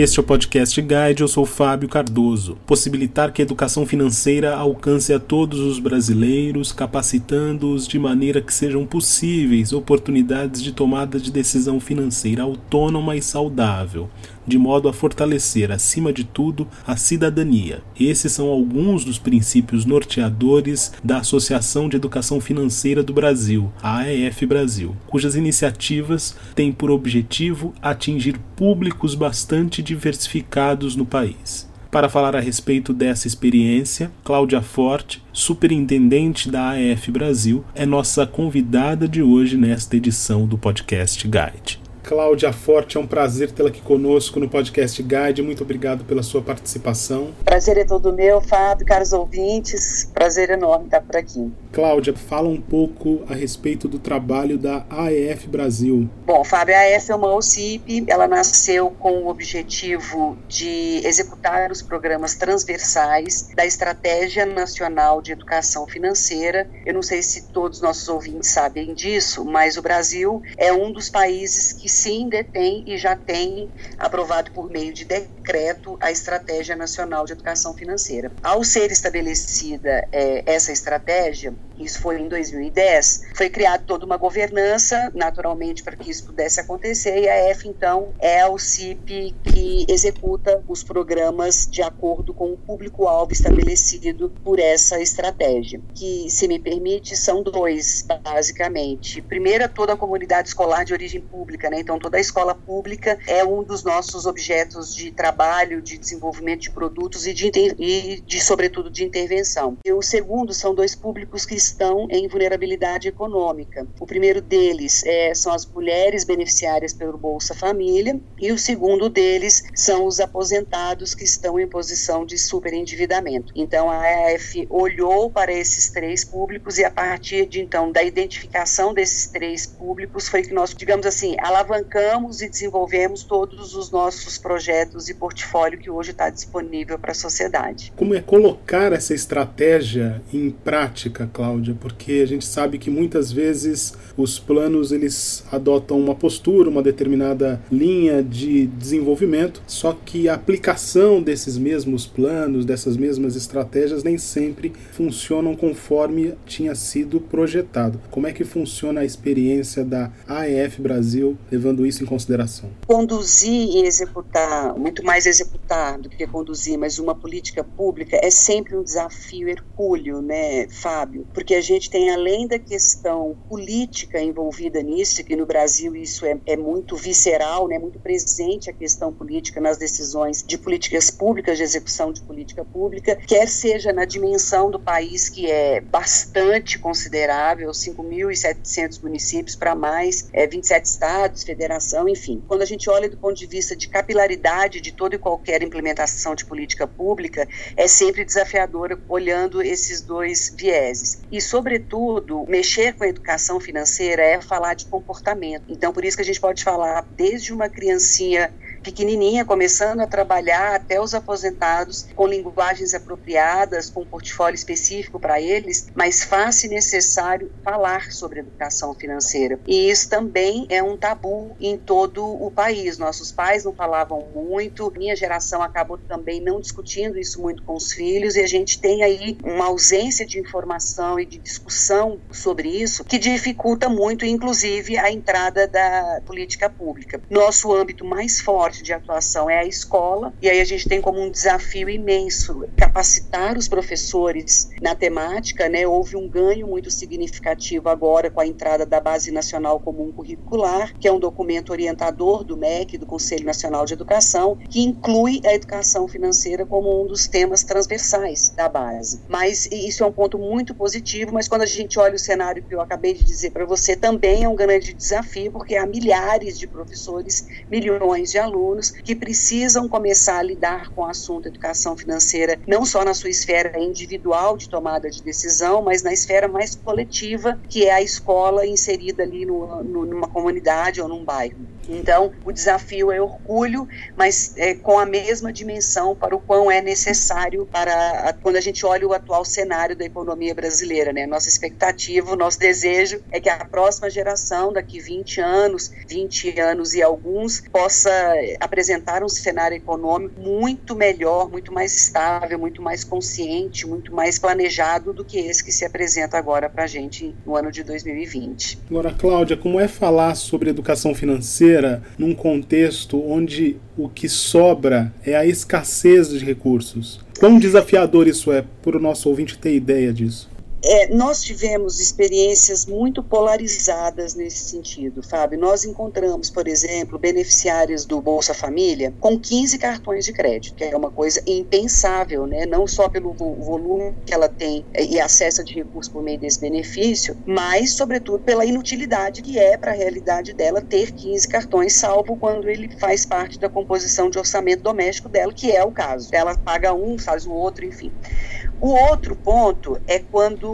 Este é o Podcast Guide, eu sou Fábio Cardoso. Possibilitar que a educação financeira alcance a todos os brasileiros, capacitando-os de maneira que sejam possíveis oportunidades de tomada de decisão financeira autônoma e saudável, de modo a fortalecer, acima de tudo, a cidadania. Esses são alguns dos princípios norteadores da Associação de Educação Financeira do Brasil, a AEF Brasil, cujas iniciativas têm por objetivo atingir públicos bastante diversificados no país. Para falar a respeito dessa experiência, Cláudia Forte, superintendente da AF Brasil, é nossa convidada de hoje nesta edição do Podcast Guide. Cláudia Forte, é um prazer tê-la aqui conosco no Podcast Guide. Muito obrigado pela sua participação. Prazer é todo meu, Fábio, caros ouvintes. Prazer enorme estar por aqui. Cláudia, fala um pouco a respeito do trabalho da AEF Brasil. Bom, Fábio, a AEF é uma OCIP, ela nasceu com o objetivo de executar os programas transversais da Estratégia Nacional de Educação Financeira. Eu não sei se todos os nossos ouvintes sabem disso, mas o Brasil é um dos países que sim detém e já tem aprovado por meio de decreto a Estratégia Nacional de Educação Financeira. Ao ser estabelecida é, essa estratégia, isso foi em 2010, foi criada toda uma governança, naturalmente, para que isso pudesse acontecer, e a F, então, é o CIP que executa os programas de acordo com o público-alvo estabelecido por essa estratégia, que, se me permite, são dois, basicamente. Primeiro, toda a comunidade escolar de origem pública, né? Então, toda a escola pública é um dos nossos objetos de trabalho, de desenvolvimento de produtos e de, e de sobretudo, de intervenção. E o segundo são dois públicos que estão em vulnerabilidade econômica. O primeiro deles é, são as mulheres beneficiárias pelo Bolsa Família e o segundo deles são os aposentados que estão em posição de superendividamento. Então a AF olhou para esses três públicos e a partir de então da identificação desses três públicos foi que nós, digamos assim, alavancamos e desenvolvemos todos os nossos projetos e portfólio que hoje está disponível para a sociedade. Como é colocar essa estratégia em prática, Cláudia, porque a gente sabe que muitas vezes os planos eles adotam uma postura, uma determinada linha de desenvolvimento, só que a aplicação desses mesmos planos, dessas mesmas estratégias nem sempre funcionam conforme tinha sido projetado. Como é que funciona a experiência da AEF Brasil levando isso em consideração? Conduzir e executar, muito mais executar do que conduzir, mas uma política pública é sempre um desafio hercúleo, né, Fábio? porque a gente tem, além da questão política envolvida nisso, que no Brasil isso é, é muito visceral, né, muito presente a questão política nas decisões de políticas públicas, de execução de política pública, quer seja na dimensão do país, que é bastante considerável, 5.700 municípios para mais, é, 27 estados, federação, enfim. Quando a gente olha do ponto de vista de capilaridade de toda e qualquer implementação de política pública, é sempre desafiadora olhando esses dois vieses. E, sobretudo, mexer com a educação financeira é falar de comportamento. Então, por isso que a gente pode falar desde uma criancinha pequenininha, começando a trabalhar até os aposentados com linguagens apropriadas, com um portfólio específico para eles, mas fácil e necessário falar sobre educação financeira. E isso também é um tabu em todo o país. Nossos pais não falavam muito, minha geração acabou também não discutindo isso muito com os filhos, e a gente tem aí uma ausência de informação e de discussão sobre isso que dificulta muito, inclusive, a entrada da política pública. Nosso âmbito mais forte forte de atuação é a escola, e aí a gente tem como um desafio imenso capacitar os professores na temática, né? Houve um ganho muito significativo agora com a entrada da Base Nacional Comum Curricular, que é um documento orientador do MEC, do Conselho Nacional de Educação, que inclui a educação financeira como um dos temas transversais da base. Mas isso é um ponto muito positivo, mas quando a gente olha o cenário que eu acabei de dizer para você, também é um grande desafio, porque há milhares de professores, milhões de alunos alunos que precisam começar a lidar com o assunto educação financeira, não só na sua esfera individual de tomada de decisão, mas na esfera mais coletiva, que é a escola inserida ali no, no, numa comunidade ou num bairro. Então, o desafio é orgulho, mas é, com a mesma dimensão para o quão é necessário para a, quando a gente olha o atual cenário da economia brasileira, né? Nossa expectativa, nosso desejo é que a próxima geração, daqui 20 anos, 20 anos e alguns, possa apresentar um cenário econômico muito melhor, muito mais estável, muito mais consciente, muito mais planejado do que esse que se apresenta agora para a gente no ano de 2020. Agora, Cláudia, como é falar sobre educação financeira num contexto onde o que sobra é a escassez de recursos? Quão desafiador isso é, para o nosso ouvinte ter ideia disso? É, nós tivemos experiências muito polarizadas nesse sentido, Fábio. Nós encontramos, por exemplo, beneficiários do Bolsa Família com 15 cartões de crédito, que é uma coisa impensável, né? não só pelo volume que ela tem e acesso de recursos por meio desse benefício, mas, sobretudo, pela inutilidade que é para a realidade dela ter 15 cartões, salvo quando ele faz parte da composição de orçamento doméstico dela, que é o caso. Ela paga um, faz o outro, enfim. O outro ponto é quando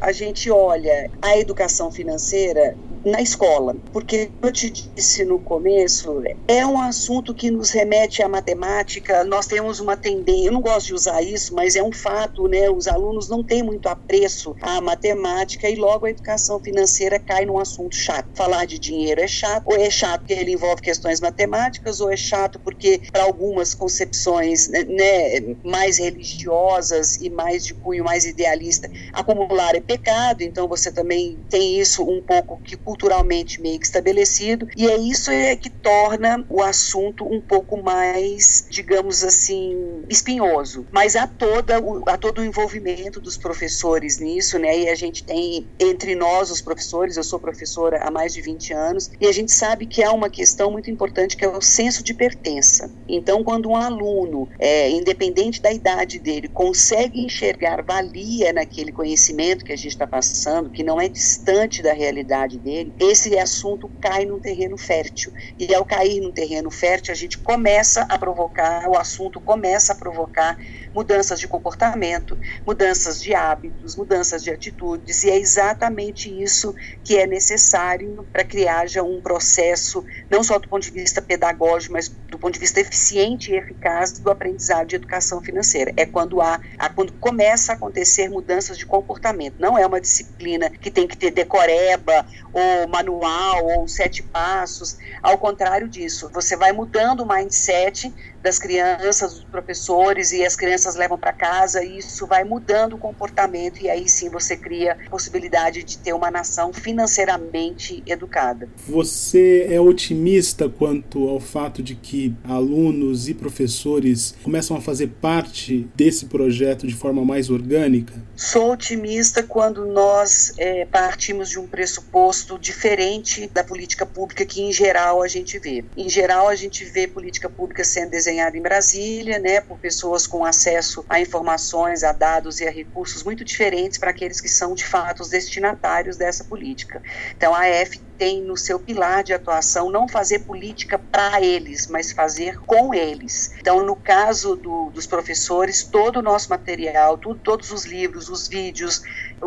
a gente olha a educação financeira na escola, porque eu te disse no começo, é um assunto que nos remete à matemática. Nós temos uma tendência, eu não gosto de usar isso, mas é um fato, né? Os alunos não têm muito apreço à matemática e logo a educação financeira cai num assunto chato. Falar de dinheiro é chato, ou é chato porque ele envolve questões matemáticas, ou é chato porque para algumas concepções né, né, mais religiosas e mais de cunho mais idealista, acumular é pecado, então você também tem isso um pouco que culturalmente meio que estabelecido, e é isso é que torna o assunto um pouco mais, digamos assim, espinhoso. Mas há, toda, há todo o envolvimento dos professores nisso, né? E a gente tem entre nós, os professores, eu sou professora há mais de 20 anos, e a gente sabe que há uma questão muito importante que é o senso de pertença. Então, quando um aluno, é, independente da idade dele, consegue enxergar valia naquele conhecimento que a gente está passando, que não é distante da realidade dele, esse assunto cai num terreno fértil. E ao cair num terreno fértil, a gente começa a provocar, o assunto começa a provocar mudanças de comportamento, mudanças de hábitos, mudanças de atitudes, e é exatamente isso que é necessário para que haja um processo, não só do ponto de vista pedagógico, mas do ponto de vista eficiente e eficaz do aprendizado de educação financeira. É quando há, há quando começa a acontecer mudanças de comportamento. Não é uma disciplina que tem que ter decoreba ou manual ou sete passos. Ao contrário disso, você vai mudando o mindset das crianças, dos professores e as crianças levam para casa e isso vai mudando o comportamento e aí sim você cria a possibilidade de ter uma nação financeiramente educada. Você é otimista quanto ao fato de que alunos e professores começam a fazer parte desse projeto de forma mais orgânica? Sou otimista quando nós é, partimos de um pressuposto diferente da política pública que em geral a gente vê. Em geral a gente vê política pública sendo desenhada desenhada em Brasília, né, por pessoas com acesso a informações, a dados e a recursos muito diferentes para aqueles que são de fato os destinatários dessa política. Então a F tem no seu pilar de atuação não fazer política para eles, mas fazer com eles. Então, no caso do, dos professores, todo o nosso material, todos os livros, os vídeos,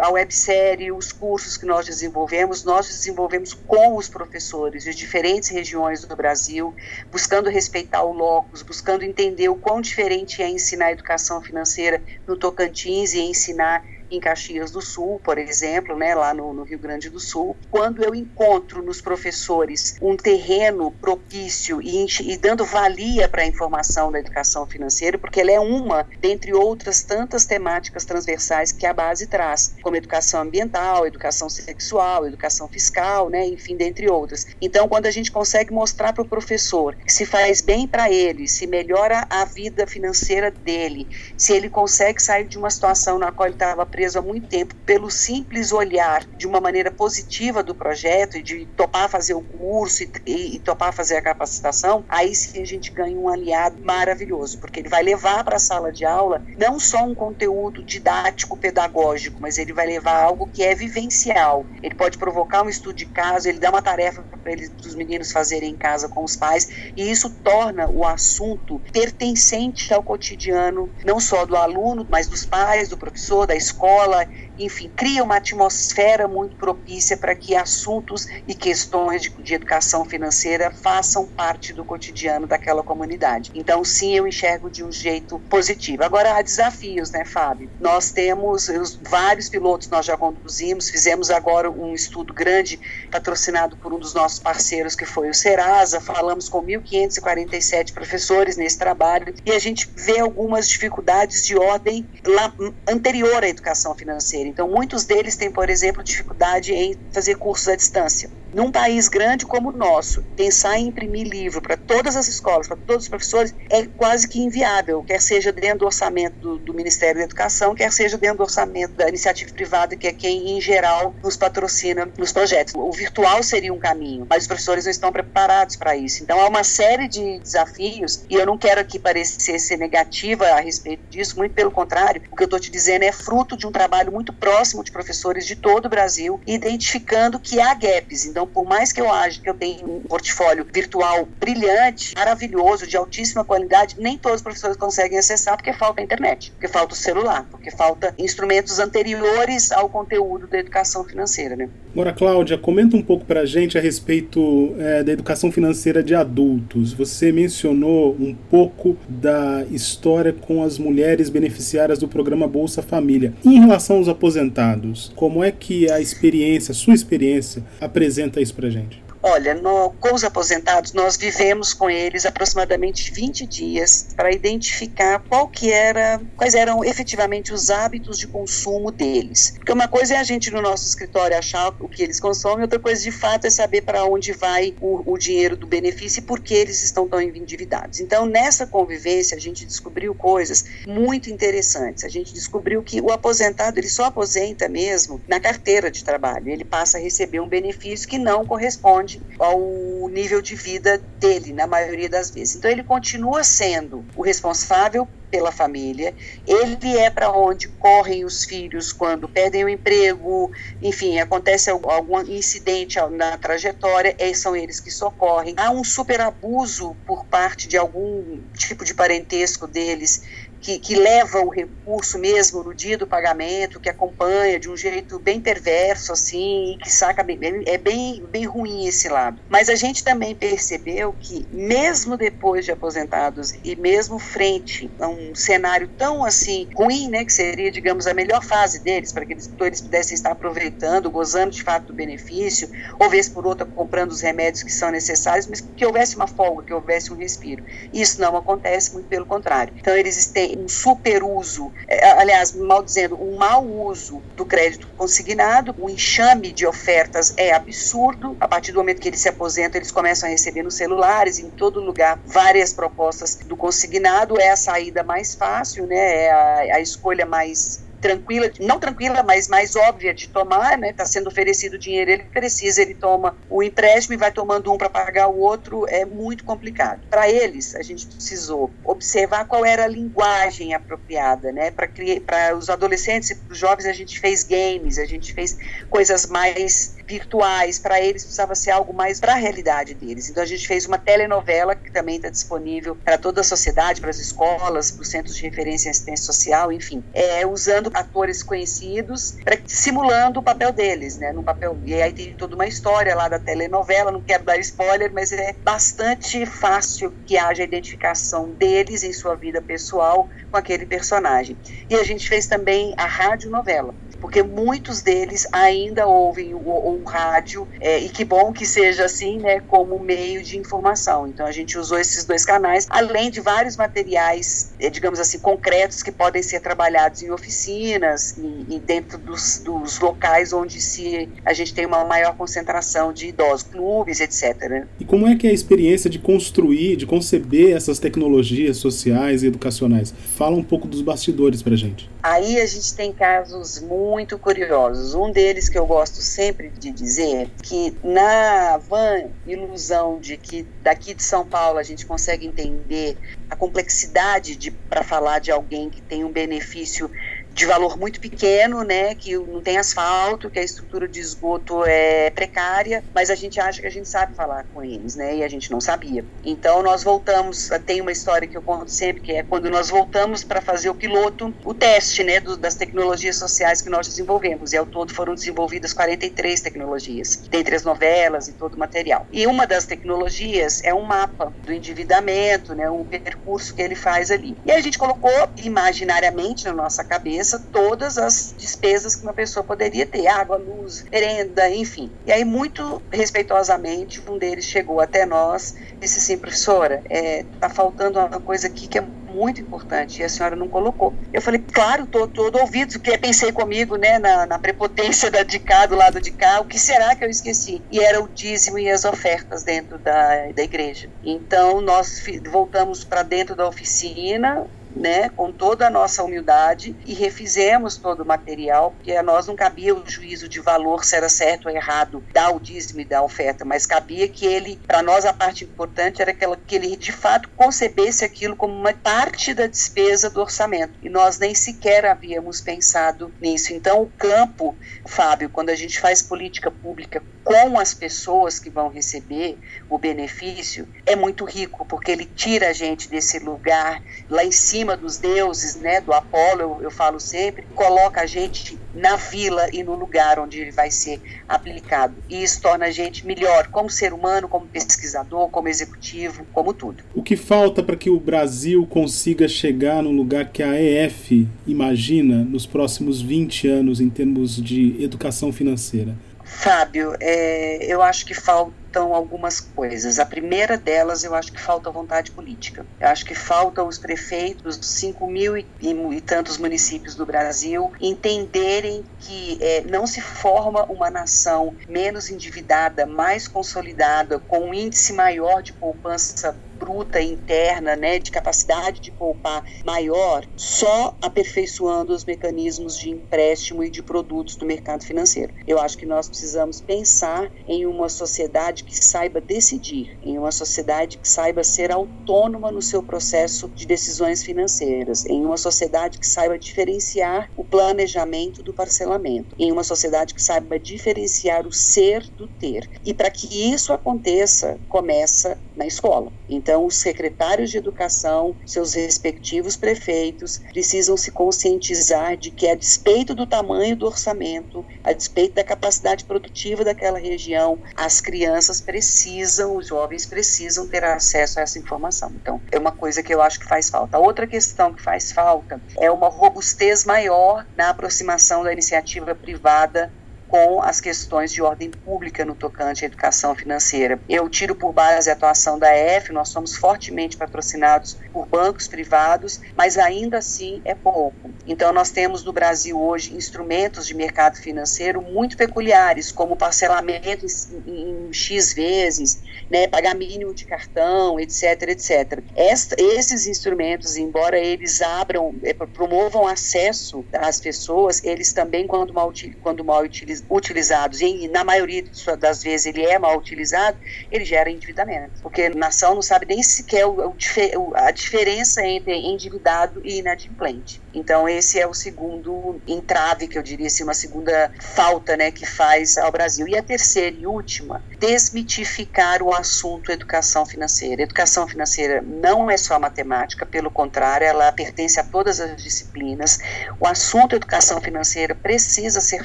a websérie, os cursos que nós desenvolvemos, nós desenvolvemos com os professores de diferentes regiões do Brasil, buscando respeitar o locus, buscando entender o quão diferente é ensinar educação financeira no Tocantins e ensinar em Caxias do Sul, por exemplo, né, lá no, no Rio Grande do Sul, quando eu encontro nos professores um terreno propício e, e dando valia para a informação da educação financeira, porque ela é uma dentre outras tantas temáticas transversais que a base traz, como educação ambiental, educação sexual, educação fiscal, né, enfim, dentre outras. Então, quando a gente consegue mostrar para o professor que se faz bem para ele, se melhora a vida financeira dele, se ele consegue sair de uma situação na qual ele estava preso há muito tempo pelo simples olhar de uma maneira positiva do projeto e de topar fazer o curso e, e, e topar fazer a capacitação, aí sim a gente ganha um aliado maravilhoso, porque ele vai levar para a sala de aula não só um conteúdo didático pedagógico, mas ele vai levar algo que é vivencial. Ele pode provocar um estudo de caso, ele dá uma tarefa para os meninos fazerem em casa com os pais, e isso torna o assunto pertencente ao cotidiano, não só do aluno, mas dos pais, do professor, da escola escola enfim, cria uma atmosfera muito propícia para que assuntos e questões de, de educação financeira façam parte do cotidiano daquela comunidade. Então, sim, eu enxergo de um jeito positivo. Agora, há desafios, né, Fábio? Nós temos os, vários pilotos nós já conduzimos, fizemos agora um estudo grande patrocinado por um dos nossos parceiros, que foi o Serasa, falamos com 1.547 professores nesse trabalho e a gente vê algumas dificuldades de ordem lá, anterior à educação financeira. Então, muitos deles têm, por exemplo, dificuldade em fazer cursos à distância. Num país grande como o nosso, pensar em imprimir livro para todas as escolas, para todos os professores, é quase que inviável, quer seja dentro do orçamento do, do, Ministério da Educação, quer seja dentro do orçamento da iniciativa privada, que é quem, em geral, nos patrocina nos projetos. O virtual seria um caminho, mas os professores não estão preparados para isso. Então, há uma série de desafios, e eu não quero aqui parecer ser negativa a respeito disso, muito pelo contrário, o que eu estou te dizendo é fruto de um trabalho muito próximo de professores de todo o Brasil, identificando que há gaps. Então, por mais que eu ache que eu tenha um portfólio virtual brilhante, maravilhoso, de altíssima qualidade, nem todos os professores conseguem acessar porque falta a internet, porque falta o celular, porque falta instrumentos anteriores ao conteúdo da educação financeira. Né? Agora, Cláudia, comenta um pouco para a gente a respeito é, da educação financeira de adultos. Você mencionou um pouco da história com as mulheres beneficiárias do programa Bolsa Família. Em relação aos aposentados, como é que a experiência, sua experiência, apresenta isso para a gente? Olha, no, com os aposentados, nós vivemos com eles aproximadamente 20 dias para identificar qual que era, quais eram efetivamente os hábitos de consumo deles. Porque uma coisa é a gente no nosso escritório achar o que eles consomem, outra coisa de fato é saber para onde vai o, o dinheiro do benefício e por que eles estão tão endividados. Então, nessa convivência, a gente descobriu coisas muito interessantes. A gente descobriu que o aposentado, ele só aposenta mesmo na carteira de trabalho. Ele passa a receber um benefício que não corresponde ao nível de vida dele, na maioria das vezes. Então, ele continua sendo o responsável pela família, ele é para onde correm os filhos quando perdem o emprego, enfim, acontece algum incidente na trajetória, são eles que socorrem. Há um superabuso por parte de algum tipo de parentesco deles que, que leva o recurso mesmo no dia do pagamento, que acompanha de um jeito bem perverso, assim, e que saca bem, é bem, bem ruim esse lado. Mas a gente também percebeu que, mesmo depois de aposentados e mesmo frente a um cenário tão assim ruim, né, que seria, digamos, a melhor fase deles, para que eles, eles pudessem estar aproveitando, gozando de fato do benefício, ou vez por outra comprando os remédios que são necessários, mas que houvesse uma folga, que houvesse um respiro. Isso não acontece, muito pelo contrário. Então, eles têm um superuso, é, aliás, mal dizendo, um mau uso do crédito consignado, o enxame de ofertas é absurdo. A partir do momento que eles se aposentam, eles começam a receber nos celulares, em todo lugar, várias propostas do consignado. É a saída mais fácil, né? É a, a escolha mais tranquila, não tranquila, mas mais óbvia de tomar, né? Está sendo oferecido dinheiro, ele precisa, ele toma o empréstimo e vai tomando um para pagar o outro, é muito complicado. Para eles, a gente precisou observar qual era a linguagem apropriada, né? Para os adolescentes e para os jovens, a gente fez games, a gente fez coisas mais virtuais, para eles precisava ser algo mais para a realidade deles. Então a gente fez uma telenovela que também está disponível para toda a sociedade, para as escolas, para os centros de referência em assistência social, enfim, é, usando atores conhecidos, pra, simulando o papel deles, né? No papel e aí tem toda uma história lá da telenovela. Não quero dar spoiler, mas é bastante fácil que haja identificação deles em sua vida pessoal com aquele personagem. E a gente fez também a rádio novela porque muitos deles ainda ouvem o, o rádio, é, e que bom que seja assim, né, como meio de informação. Então a gente usou esses dois canais, além de vários materiais, é, digamos assim, concretos que podem ser trabalhados em oficinas e, e dentro dos, dos, locais onde se a gente tem uma maior concentração de idosos, clubes, etc. E como é que é a experiência de construir, de conceber essas tecnologias sociais e educacionais? Fala um pouco dos bastidores para gente. Aí a gente tem casos muito curiosos. Um deles que eu gosto sempre de dizer que na van ilusão de que daqui de São Paulo a gente consegue entender a complexidade de para falar de alguém que tem um benefício de valor muito pequeno, né, que não tem asfalto, que a estrutura de esgoto é precária, mas a gente acha que a gente sabe falar com eles, né, e a gente não sabia. Então nós voltamos, tem uma história que eu conto sempre, que é quando nós voltamos para fazer o piloto, o teste, né, do, das tecnologias sociais que nós desenvolvemos, e ao todo foram desenvolvidas 43 tecnologias, dentre as novelas e todo o material. E uma das tecnologias é um mapa do endividamento, né, um percurso que ele faz ali. E a gente colocou imaginariamente na nossa cabeça todas as despesas que uma pessoa poderia ter, água, luz, merenda, enfim. E aí, muito respeitosamente, um deles chegou até nós e disse assim, professora, é, tá faltando uma coisa aqui que é muito importante e a senhora não colocou. Eu falei, claro, tô todo ouvido, que pensei comigo, né, na, na, prepotência da de cá, do lado de cá, o que será que eu esqueci? E era o dízimo e as ofertas dentro da, da igreja. Então, nós voltamos para dentro da oficina, né, com toda a nossa humildade e refizemos todo o material, porque a nós não cabia o juízo de valor se era certo ou errado dar o dízimo e da oferta, mas cabia que ele, para nós a parte importante era que ele de fato concebesse aquilo como uma parte da despesa do orçamento. E nós nem sequer havíamos pensado nisso. Então, o campo, Fábio, quando a gente faz política pública com as pessoas que vão receber o benefício, é muito rico, porque ele tira a gente desse lugar lá em cima dos deuses, né, do Apolo, eu, eu falo sempre, coloca a gente na vila e no lugar onde ele vai ser aplicado. E isso torna a gente melhor como ser humano, como pesquisador, como executivo, como tudo. O que falta para que o Brasil consiga chegar no lugar que a EF imagina nos próximos 20 anos em termos de educação financeira? Fábio, é, eu acho que faltam algumas coisas. A primeira delas, eu acho que falta vontade política. Eu acho que faltam os prefeitos dos 5 mil e, e, tantos municípios do Brasil entenderem que é, não se forma uma nação menos endividada, mais consolidada, com um índice maior de poupança bruta interna, né, de capacidade de poupar maior, só aperfeiçoando os mecanismos de empréstimo e de produtos do mercado financeiro. Eu acho que nós precisamos pensar em uma sociedade que saiba decidir, em uma sociedade que saiba ser autônoma no seu processo de decisões financeiras, em uma sociedade que saiba diferenciar o planejamento do parcelamento, em uma sociedade que saiba diferenciar o ser do ter. E para que isso aconteça, começa na escola. Então, os secretários de educação, seus respectivos prefeitos, precisam se conscientizar de que, a despeito do tamanho do orçamento, a despeito da capacidade produtiva daquela região, as crianças precisam, os jovens precisam ter acesso a essa informação. Então, é uma coisa que eu acho que faz falta. Outra questão que faz falta é uma robustez maior na aproximação da iniciativa privada com as questões de ordem pública no tocante à educação financeira. Eu tiro por base a atuação da EF, nós somos fortemente patrocinados por bancos privados, mas ainda assim é pouco. Então, nós temos no Brasil hoje instrumentos de mercado financeiro muito peculiares, como parcelamento em, em X vezes, né, pagar mínimo de cartão, etc, etc. Esta, esses instrumentos, embora eles abram, é, promovam acesso às pessoas, eles também, quando mal, quando mal utilizados, utilizados, e na maioria das vezes ele é mal utilizado, ele gera endividamento. Porque a nação não sabe nem sequer o, o, a diferença entre endividado e inadimplente. Então, esse é o segundo entrave, que eu diria assim, uma segunda falta né, que faz ao Brasil. E a terceira e última, desmitificar o assunto educação financeira. Educação financeira não é só matemática, pelo contrário, ela pertence a todas as disciplinas. O assunto educação financeira precisa ser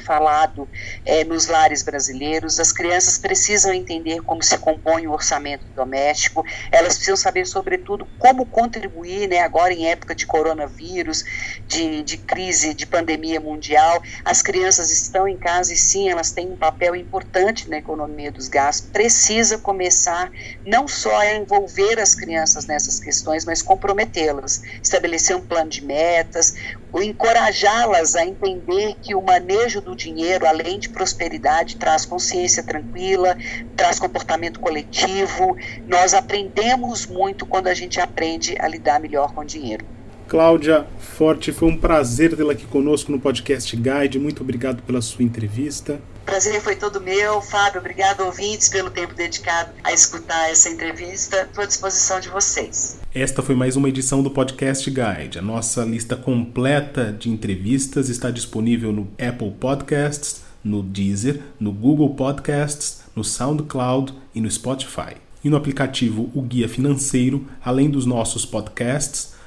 falado é, nos lares brasileiros, as crianças precisam entender como se compõe o orçamento doméstico, elas precisam saber, sobretudo, como contribuir, né, agora em época de coronavírus, de, de crise, de pandemia mundial. As crianças estão em casa e sim, elas têm um papel importante na economia dos gastos. Precisa começar não só a envolver as crianças nessas questões, mas comprometê-las, estabelecer um plano de metas, encorajá-las a entender que o manejo do dinheiro, além de prosperidade, traz consciência tranquila, traz comportamento coletivo. Nós aprendemos muito quando a gente aprende a lidar melhor com o dinheiro. Cláudia Forte, foi um prazer tê-la aqui conosco no podcast Guide. Muito obrigado pela sua entrevista. Prazer foi todo meu, Fábio. Obrigado, ouvintes, pelo tempo dedicado a escutar essa entrevista. Estou à disposição de vocês. Esta foi mais uma edição do Podcast Guide. A nossa lista completa de entrevistas está disponível no Apple Podcasts, no Deezer, no Google Podcasts, no SoundCloud e no Spotify. E no aplicativo O Guia Financeiro, além dos nossos podcasts,